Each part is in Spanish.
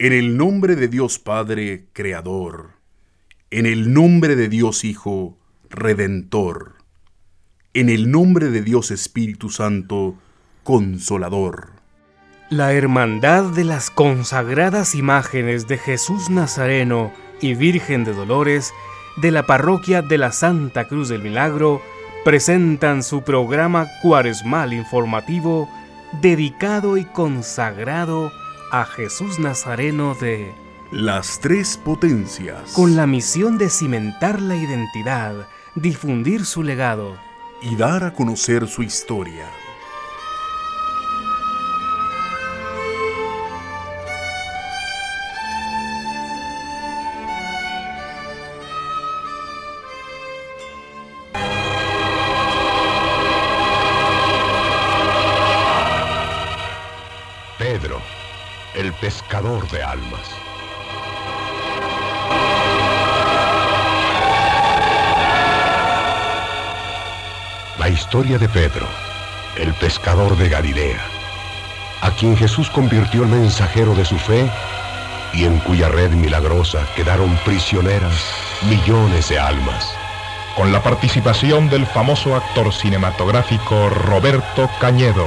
En el nombre de Dios Padre, Creador. En el nombre de Dios Hijo, Redentor. En el nombre de Dios Espíritu Santo, Consolador. La Hermandad de las consagradas imágenes de Jesús Nazareno y Virgen de Dolores de la Parroquia de la Santa Cruz del Milagro presentan su programa cuaresmal informativo dedicado y consagrado a Jesús Nazareno de Las Tres Potencias. con la misión de cimentar la identidad, difundir su legado y dar a conocer su historia. Pescador de almas. La historia de Pedro, el pescador de Galilea, a quien Jesús convirtió en mensajero de su fe y en cuya red milagrosa quedaron prisioneras millones de almas. con la participación del famoso actor cinematográfico Roberto Cañedo.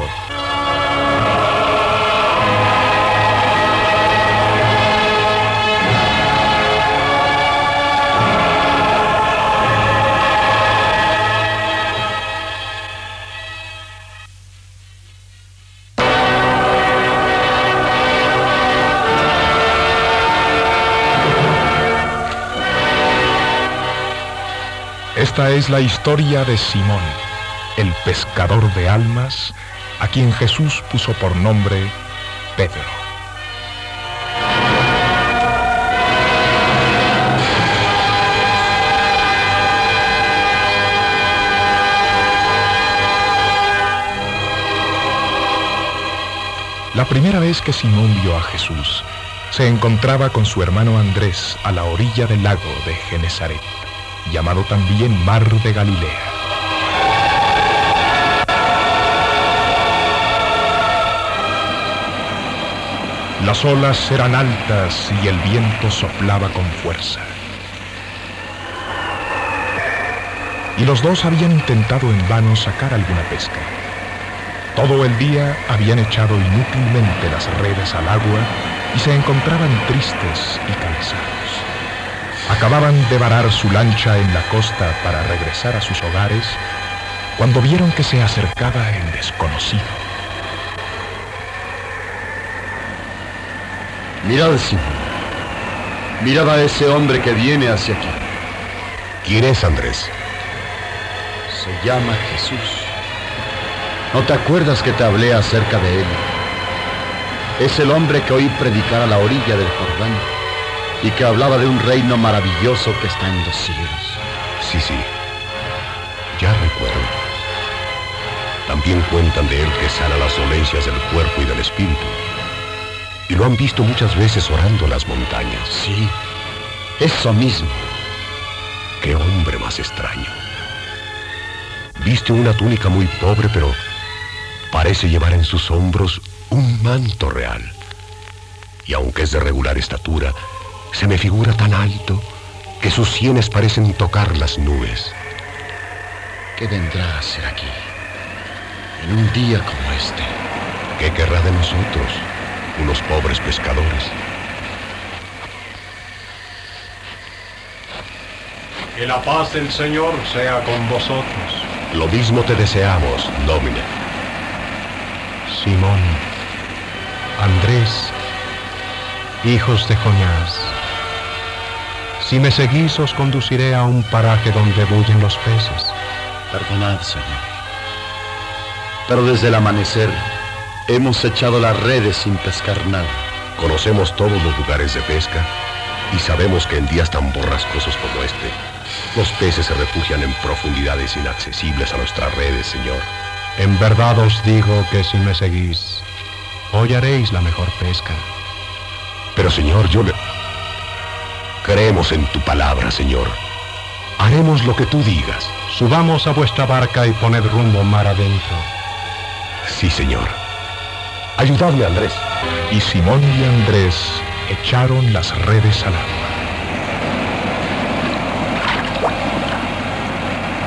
Esta es la historia de Simón, el pescador de almas, a quien Jesús puso por nombre Pedro. La primera vez que Simón vio a Jesús, se encontraba con su hermano Andrés a la orilla del lago de Genezaret, llamado también Mar de Galilea. Las olas eran altas y el viento soplaba con fuerza. Y los dos habían intentado en vano sacar alguna pesca. Todo el día habían echado inútilmente las redes al agua y se encontraban tristes y cansados. Acababan de varar su lancha en la costa para regresar a sus hogares cuando vieron que se acercaba el desconocido. Mirad, Simón. Mirad a ese hombre que viene hacia aquí. ¿Quién es Andrés? Se llama Jesús. ¿No te acuerdas que te hablé acerca de él? Es el hombre que oí predicar a la orilla del Jordán y que hablaba de un reino maravilloso que está en los cielos. Sí, sí. Ya recuerdo. También cuentan de él que sana las dolencias del cuerpo y del espíritu. Y lo han visto muchas veces orando en las montañas. Sí, eso mismo. Qué hombre más extraño. Viste una túnica muy pobre, pero parece llevar en sus hombros un manto real. Y aunque es de regular estatura, se me figura tan alto que sus sienes parecen tocar las nubes. ¿Qué vendrá a hacer aquí? En un día como este. ¿Qué querrá de nosotros, unos pobres pescadores? Que la paz del Señor sea con vosotros. Lo mismo te deseamos, Domine. Simón, Andrés, hijos de Jonás, si me seguís os conduciré a un paraje donde bullen los peces. Perdonad, Señor. Pero desde el amanecer hemos echado las redes sin pescar nada. Conocemos todos los lugares de pesca y sabemos que en días tan borrascosos como este, los peces se refugian en profundidades inaccesibles a nuestras redes, Señor. En verdad os digo que si me seguís, hoy haréis la mejor pesca. Pero, Señor, yo le... Creemos en tu palabra, Señor. Haremos lo que tú digas. Subamos a vuestra barca y poned rumbo mar adentro. Sí, Señor. Ayudadme, Andrés. Y Simón y Andrés echaron las redes al agua.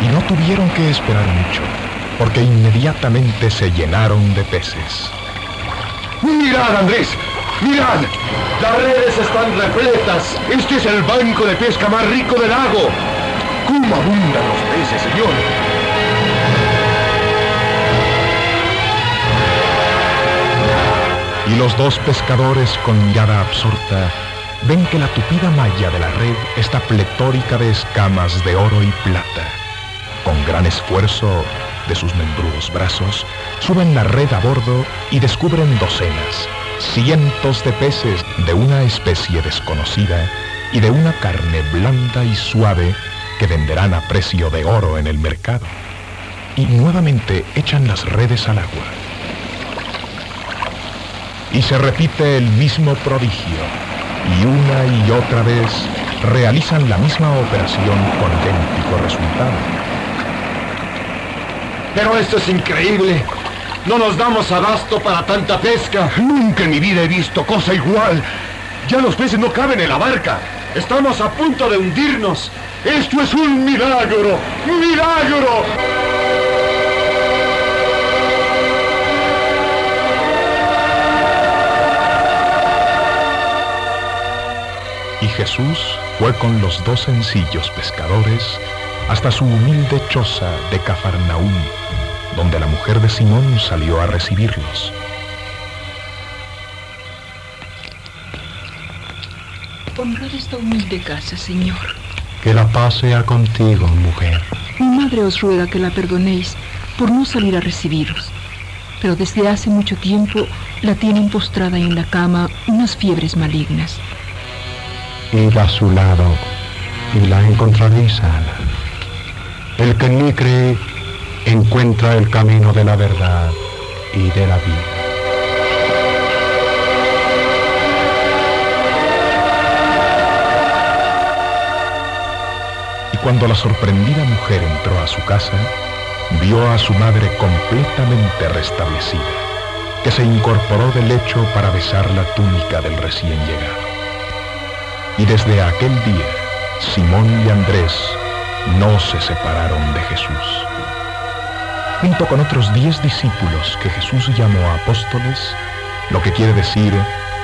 Y no tuvieron que esperar mucho, porque inmediatamente se llenaron de peces. ¡Mirad, Andrés! ¡Mirad! Las redes están repletas. Este es el banco de pesca más rico del lago. ¿Cómo abundan los peces, señor? Y los dos pescadores con mirada absorta ven que la tupida malla de la red está pletórica de escamas de oro y plata. Con gran esfuerzo de sus membrudos brazos, suben la red a bordo y descubren docenas, cientos de peces de una especie desconocida y de una carne blanda y suave que venderán a precio de oro en el mercado. Y nuevamente echan las redes al agua. Y se repite el mismo prodigio, y una y otra vez realizan la misma operación con idéntico resultado. Pero esto es increíble. No nos damos abasto para tanta pesca. Nunca en mi vida he visto cosa igual. Ya los peces no caben en la barca. Estamos a punto de hundirnos. Esto es un milagro. ¡Milagro! Y Jesús fue con los dos sencillos pescadores hasta su humilde choza de Cafarnaúm, donde la mujer de Simón salió a recibirlos. Honrad esta humilde casa, Señor. Que la paz sea contigo, mujer. Mi madre os ruega que la perdonéis por no salir a recibiros. Pero desde hace mucho tiempo la tienen postrada en la cama unas fiebres malignas. Id a su lado y la encontraréis sana. El que mí cree encuentra el camino de la verdad y de la vida. Y cuando la sorprendida mujer entró a su casa, vio a su madre completamente restablecida, que se incorporó del lecho para besar la túnica del recién llegado. Y desde aquel día, Simón y Andrés no se separaron de Jesús. Junto con otros diez discípulos que Jesús llamó apóstoles, lo que quiere decir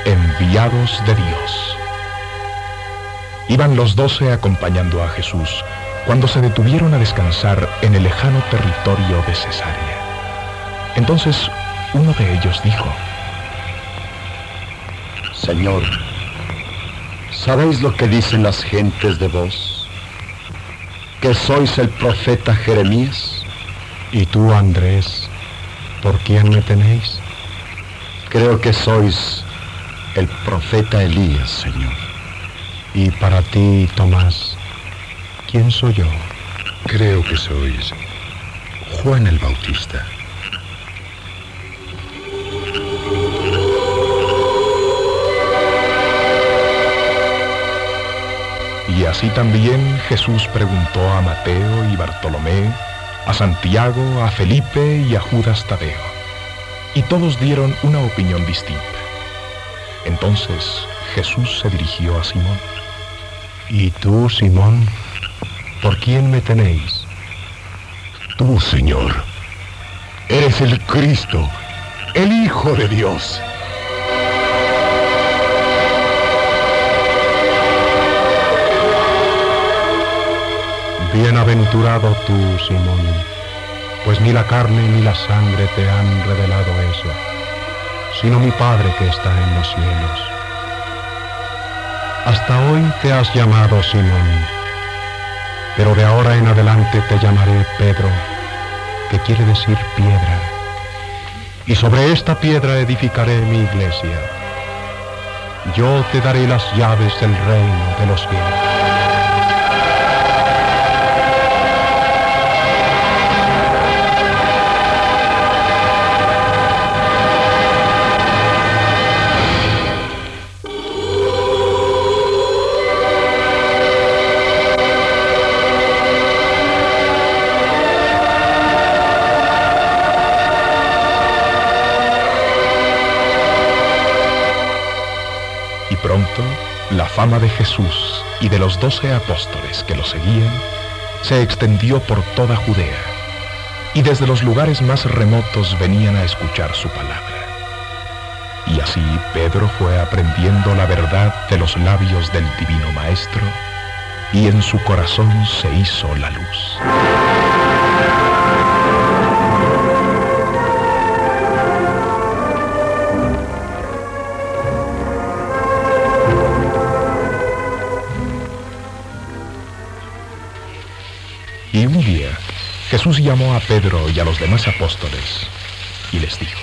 enviados de Dios. Iban los doce acompañando a Jesús cuando se detuvieron a descansar en el lejano territorio de Cesarea. Entonces uno de ellos dijo, Señor, ¿sabéis lo que dicen las gentes de vos? ¿Que sois el profeta Jeremías? ¿Y tú, Andrés, por quién me tenéis? Creo que sois el profeta Elías, Señor. Y para ti, Tomás, ¿quién soy yo? Creo que sois Juan el Bautista. Y así también Jesús preguntó a Mateo y Bartolomé, a Santiago, a Felipe y a Judas Tadeo. Y todos dieron una opinión distinta. Entonces Jesús se dirigió a Simón. ¿Y tú, Simón, por quién me tenéis? Tú, Señor, eres el Cristo, el Hijo de Dios. Bienaventurado tú, Simón, pues ni la carne ni la sangre te han revelado eso, sino mi Padre que está en los cielos. Hasta hoy te has llamado Simón, pero de ahora en adelante te llamaré Pedro, que quiere decir piedra. Y sobre esta piedra edificaré mi iglesia. Yo te daré las llaves del reino de los cielos. Pronto la fama de Jesús y de los doce apóstoles que lo seguían se extendió por toda Judea, y desde los lugares más remotos venían a escuchar su palabra. Y así Pedro fue aprendiendo la verdad de los labios del Divino Maestro, y en su corazón se hizo la luz. Jesús llamó a Pedro y a los demás apóstoles y les dijo,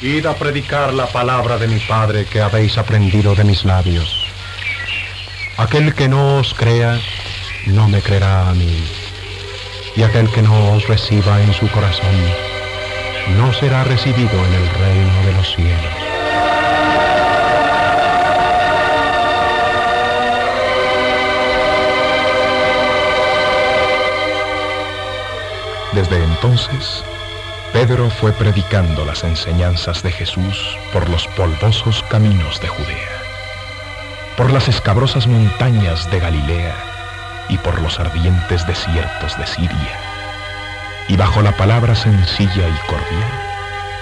Id a predicar la palabra de mi Padre que habéis aprendido de mis labios. Aquel que no os crea, no me creerá a mí. Y aquel que no os reciba en su corazón, no será recibido en el reino de los cielos. Desde entonces, Pedro fue predicando las enseñanzas de Jesús por los polvosos caminos de Judea, por las escabrosas montañas de Galilea y por los ardientes desiertos de Siria. Y bajo la palabra sencilla y cordial,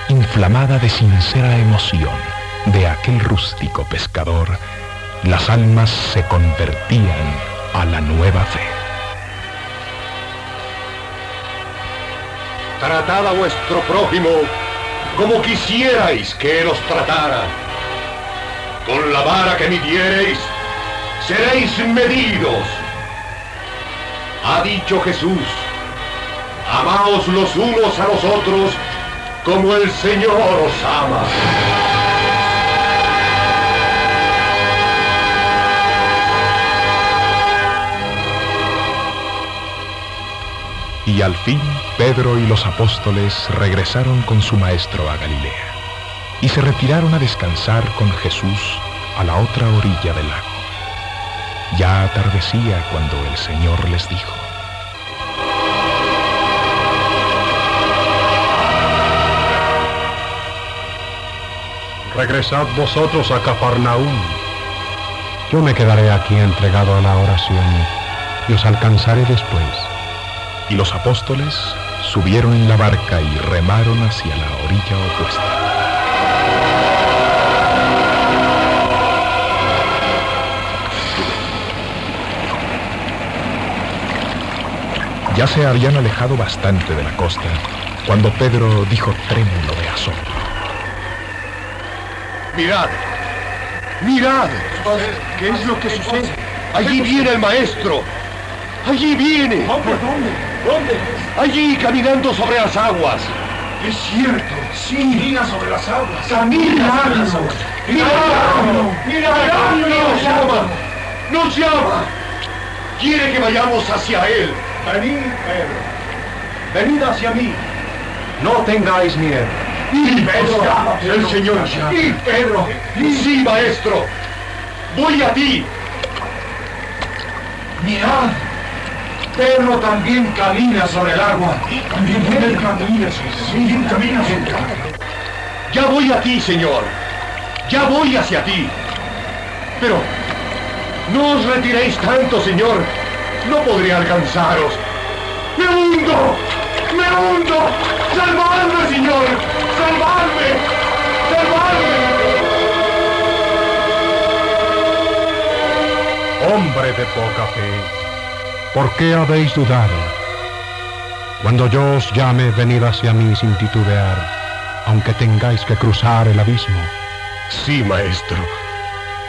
inflamada de sincera emoción de aquel rústico pescador, las almas se convertían a la nueva fe. Tratad a vuestro prójimo como quisierais que él os tratara. Con la vara que midiereis, seréis medidos. Ha dicho Jesús, amaos los unos a los otros como el Señor os ama. Y al fin Pedro y los apóstoles regresaron con su maestro a Galilea y se retiraron a descansar con Jesús a la otra orilla del lago. Ya atardecía cuando el Señor les dijo, Regresad vosotros a Cafarnaúm. Yo me quedaré aquí entregado a la oración y os alcanzaré después. y los apóstoles subieron en la barca y remaron hacia la orilla opuesta. Ya se habían alejado bastante de la costa cuando Pedro dijo trémulo de asombro. Mirad, mirad. ¿Qué es lo que sucede? Allí viene el maestro. Allí viene. ¿Dónde? ¿Dónde? Allí caminando sobre las aguas. Es cierto, sí. Camina sobre las aguas. Camina. Miradlo. Miradlo. Nos llama. Nos llama. Quiere que vayamos hacia él. Venid, Pedro. Venid hacia mí. No tengáis miedo. Y Pedro, el Señor. Y Pedro. Sí, maestro. Voy a ti. Mirad. Pedro también camina sobre el agua. También camina, sí, camina. Ya voy a ti, Señor. Ya voy hacia ti. Pero no os retiréis tanto, Señor. No podré alcanzaros. ¡Me hundo! ¡Me hundo! ¡Salvadme, Señor! ¡Salvadme! ¡Salvadme! Hombre de poca fe, ¿por qué habéis dudado? Cuando yo os llame, venid hacia mí sin titubear, aunque tengáis que cruzar el abismo. Sí, maestro.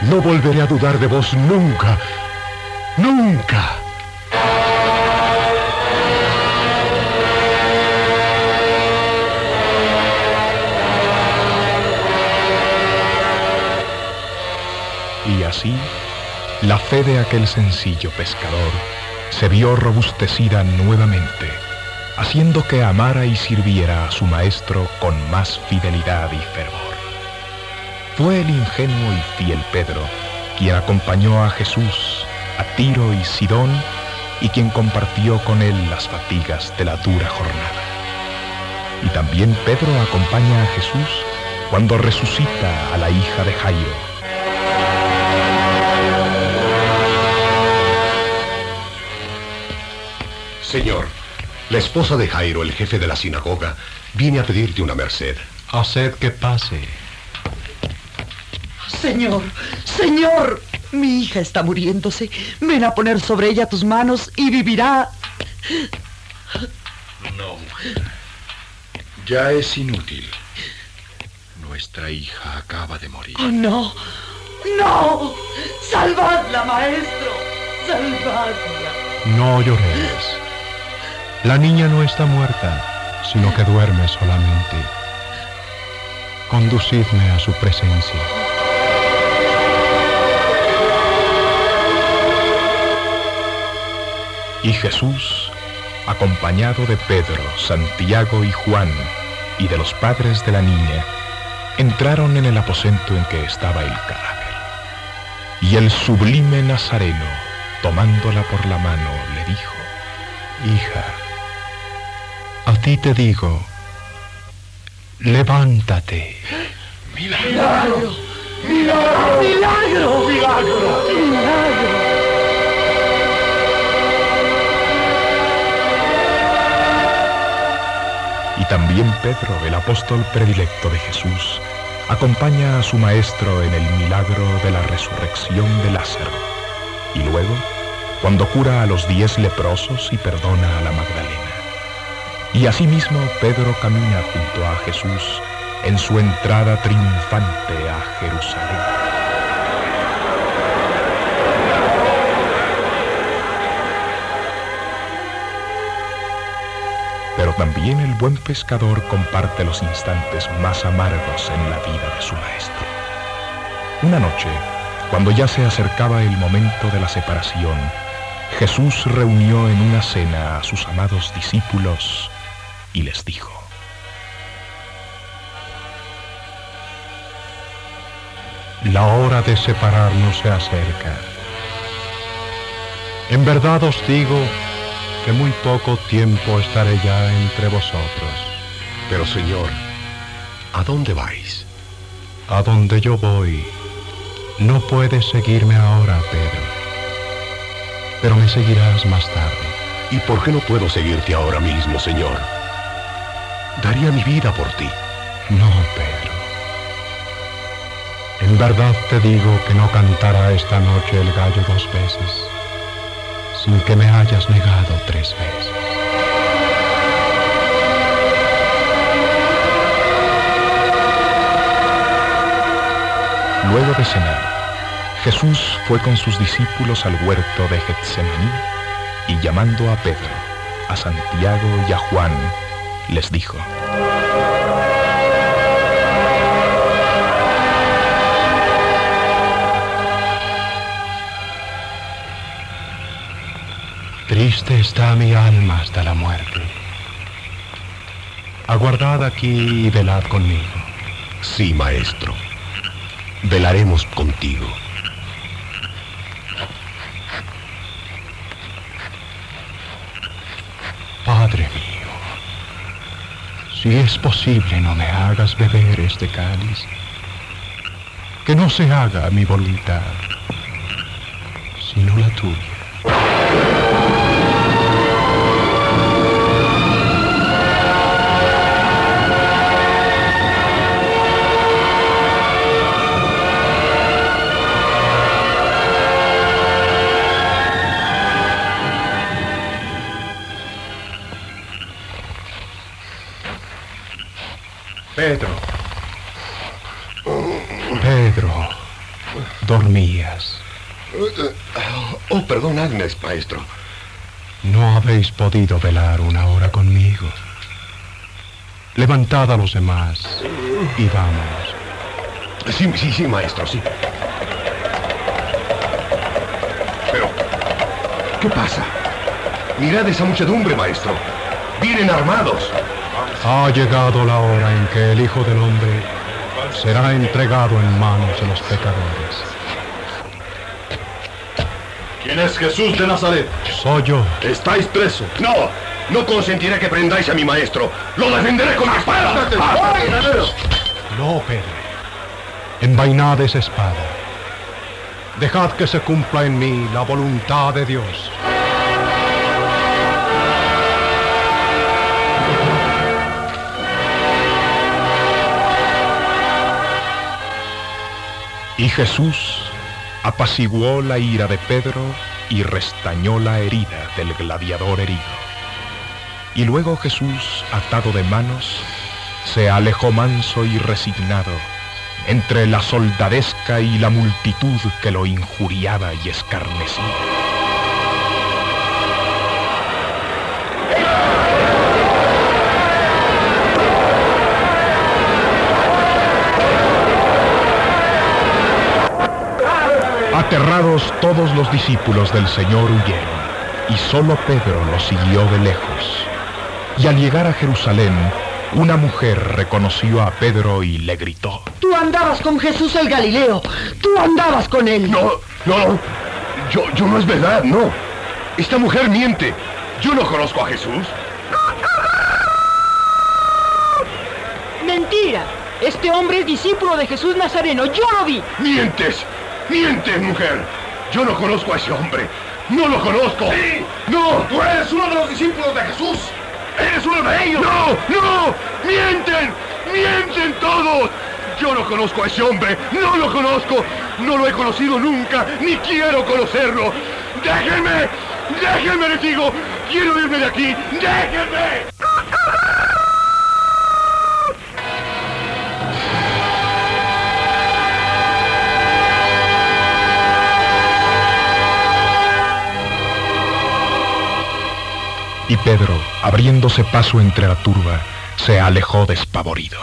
No volveré a dudar de vos nunca. Nunca. Y así, la fe de aquel sencillo pescador se vio robustecida nuevamente, haciendo que amara y sirviera a su maestro con más fidelidad y fervor. Fue el ingenuo y fiel Pedro quien acompañó a Jesús a Tiro y Sidón y quien compartió con él las fatigas de la dura jornada. Y también Pedro acompaña a Jesús cuando resucita a la hija de Jairo. Señor, la esposa de Jairo, el jefe de la sinagoga, viene a pedirte una merced. Haced que pase. Señor, Señor, mi hija está muriéndose. Ven a poner sobre ella tus manos y vivirá. No, ya es inútil. Nuestra hija acaba de morir. Oh, no, no. Salvadla, maestro. Salvadla. No llores. La niña no está muerta, sino que duerme solamente. Conducidme a su presencia. Y Jesús, acompañado de Pedro, Santiago y Juan, y de los padres de la niña, entraron en el aposento en que estaba el cadáver. Y el sublime Nazareno, tomándola por la mano, le dijo, Hija, a ti te digo, levántate. ¡Milagro! ¡Milagro! ¡Milagro! ¡Milagro! ¡Milagro! Y también Pedro, el apóstol predilecto de Jesús, acompaña a su maestro en el milagro de la resurrección de Lázaro. Y luego, cuando cura a los diez leprosos y perdona a la Magdalena. Y asimismo Pedro camina junto a Jesús en su entrada triunfante a Jerusalén. Pero también el buen pescador comparte los instantes más amargos en la vida de su maestro. Una noche, cuando ya se acercaba el momento de la separación, Jesús reunió en una cena a sus amados discípulos y les dijo, La hora de separarnos se acerca. En verdad os digo que muy poco tiempo estaré ya entre vosotros. Pero Señor, ¿a dónde vais? A donde yo voy, no puedes seguirme ahora, Pedro, pero me seguirás más tarde. ¿Y por qué no puedo seguirte ahora mismo, Señor? Daría mi vida por ti. No, Pedro. En verdad te digo que no cantará esta noche el gallo dos veces, sin que me hayas negado tres veces. Luego de cenar, Jesús fue con sus discípulos al huerto de Getsemaní y llamando a Pedro, a Santiago y a Juan, les dijo, Triste está mi alma hasta la muerte. Aguardad aquí y velad conmigo. Sí, maestro. Velaremos contigo. Padre mío, si es posible no me hagas beber este cáliz, que no se haga mi voluntad, sino la tuya. Perdón, Agnes, maestro. No habéis podido velar una hora conmigo. Levantad a los demás y vamos. Sí, sí, sí, maestro, sí. Pero, ¿qué pasa? Mirad esa muchedumbre, maestro. Vienen armados. Ha llegado la hora en que el Hijo del Hombre será entregado en manos de los pecadores. ¿Quién es Jesús de Nazaret? Soy yo. Estáis preso. No, no consentiré que prendáis a mi maestro. Lo defenderé con mi espada. No, Pedro. Envainad esa espada. Dejad que se cumpla en mí la voluntad de Dios. Y Jesús apaciguó la ira de Pedro y restañó la herida del gladiador herido. Y luego Jesús, atado de manos, se alejó manso y resignado entre la soldadesca y la multitud que lo injuriaba y escarnecía. Aterrados todos los discípulos del Señor huyeron, y solo Pedro los siguió de lejos. Y al llegar a Jerusalén, una mujer reconoció a Pedro y le gritó. Tú andabas con Jesús el Galileo. Tú andabas con él. No, no. Yo, yo no es verdad, no. Esta mujer miente. Yo no conozco a Jesús. Mentira. Este hombre es discípulo de Jesús Nazareno. Yo lo vi. Mientes. Mientes, mujer. Yo no conozco a ese hombre. No lo conozco. Sí. No. Tú eres uno de los discípulos de Jesús. ¡Eres uno de ellos! ¡No! ¡No! ¡Mienten! ¡Mienten todos! Yo no conozco a ese hombre, no lo conozco, no lo he conocido nunca, ni quiero conocerlo. ¡Déjenme! ¡Déjenme, les digo! ¡Quiero irme de aquí! ¡Déjenme! Y Pedro, abriéndose paso entre la turba, se alejó despavorido.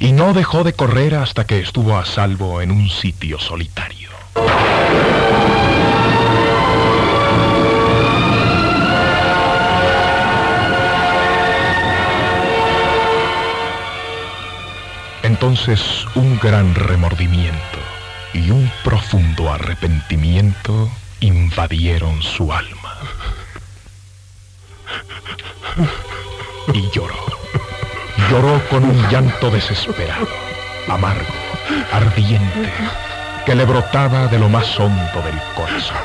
Y no dejó de correr hasta que estuvo a salvo en un sitio solitario. Entonces un gran remordimiento y un profundo arrepentimiento invadieron su alma. Y lloró. Lloró con un llanto desesperado, amargo, ardiente, que le brotaba de lo más hondo del corazón.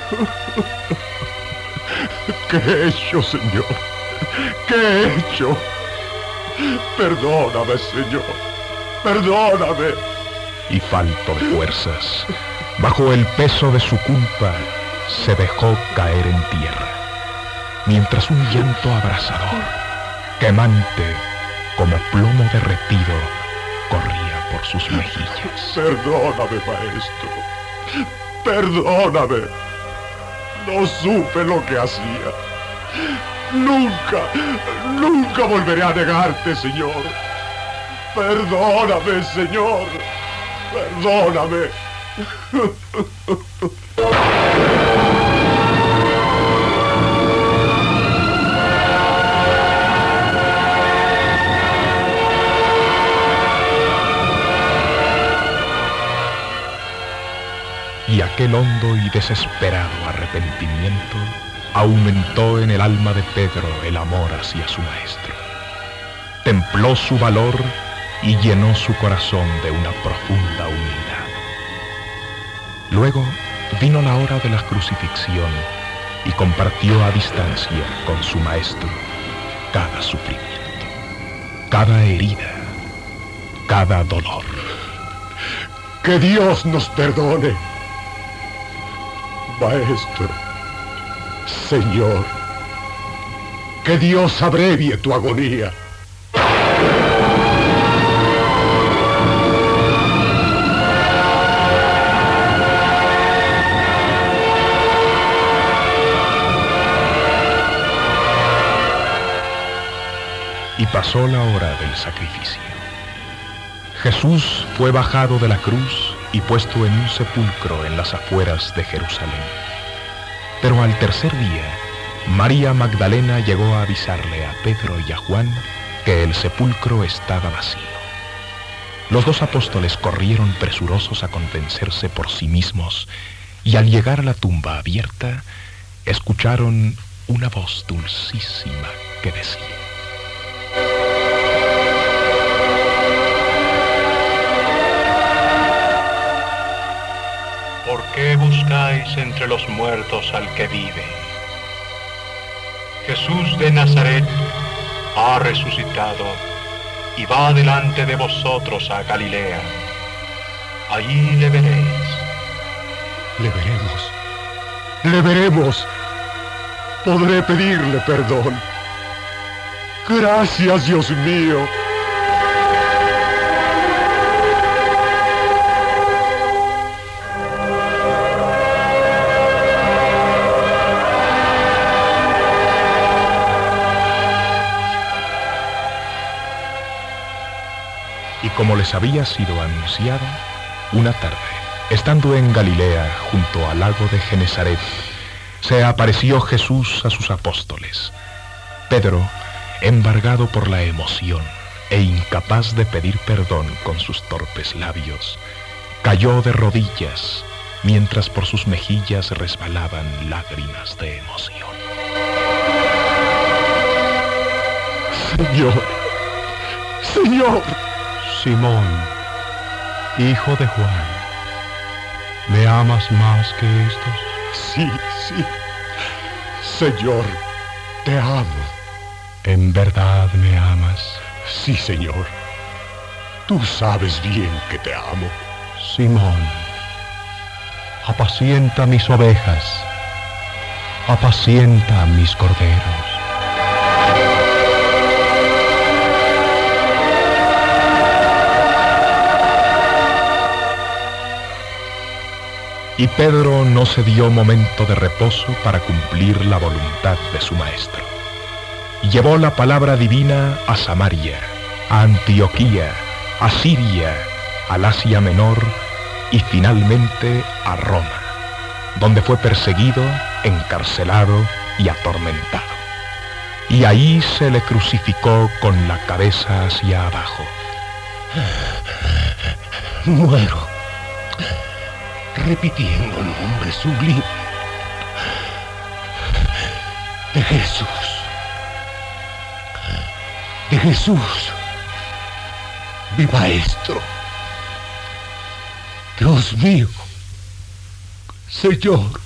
¿Qué he hecho, Señor? ¿Qué he hecho? Perdóname, Señor. Perdóname. Y falto de fuerzas, bajo el peso de su culpa, se dejó caer en tierra, mientras un llanto abrasador, quemante, como plomo derretido, corría por sus mejillas. Perdóname, maestro. Perdóname. No supe lo que hacía. Nunca, nunca volveré a negarte, Señor. Perdóname, Señor. Perdóname. Y aquel hondo y desesperado arrepentimiento aumentó en el alma de Pedro el amor hacia su maestro. Templó su valor y llenó su corazón de una profunda humildad. Luego vino la hora de la crucifixión y compartió a distancia con su maestro cada sufrimiento, cada herida, cada dolor. Que Dios nos perdone. Maestro, Señor, que Dios abrevie tu agonía. Y pasó la hora del sacrificio. Jesús fue bajado de la cruz y puesto en un sepulcro en las afueras de Jerusalén. Pero al tercer día, María Magdalena llegó a avisarle a Pedro y a Juan que el sepulcro estaba vacío. Los dos apóstoles corrieron presurosos a convencerse por sí mismos y al llegar a la tumba abierta, escucharon una voz dulcísima que decía, buscáis entre los muertos al que vive? Jesús de Nazaret ha resucitado y va delante de vosotros a Galilea. Allí le veréis. Le veremos. Le veremos. Podré pedirle perdón. Gracias, Dios mío. Como les había sido anunciado, una tarde, estando en Galilea junto al lago de Genezaret, se apareció Jesús a sus apóstoles. Pedro, embargado por la emoción e incapaz de pedir perdón con sus torpes labios, cayó de rodillas mientras por sus mejillas resbalaban lágrimas de emoción. Señor, Señor. Simón, hijo de Juan, ¿me amas más que estos? Sí, sí. Señor, te amo. ¿En verdad me amas? Sí, Señor. Tú sabes bien que te amo. Simón, apacienta mis ovejas, apacienta mis corderos. Y Pedro no se dio momento de reposo para cumplir la voluntad de su maestro. Llevó la palabra divina a Samaria, a Antioquía, a Siria, al Asia Menor y finalmente a Roma, donde fue perseguido, encarcelado y atormentado. Y ahí se le crucificó con la cabeza hacia abajo. Muero repitiendo el nombre sublime de Jesús. De Jesús, mi Maestro. Dios mío, Señor,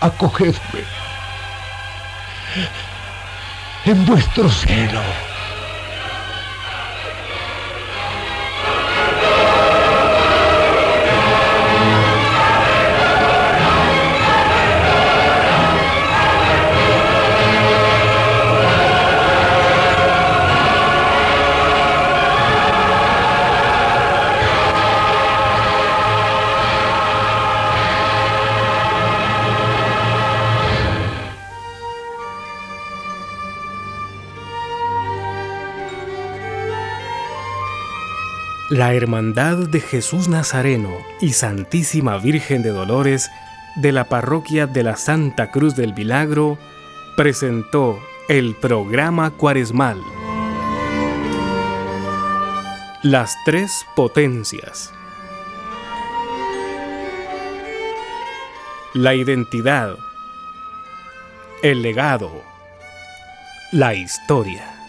acogedme en vuestro seno. La Hermandad de Jesús Nazareno y Santísima Virgen de Dolores de la Parroquia de la Santa Cruz del Milagro presentó el programa cuaresmal. Las tres potencias. La identidad. El legado. La historia.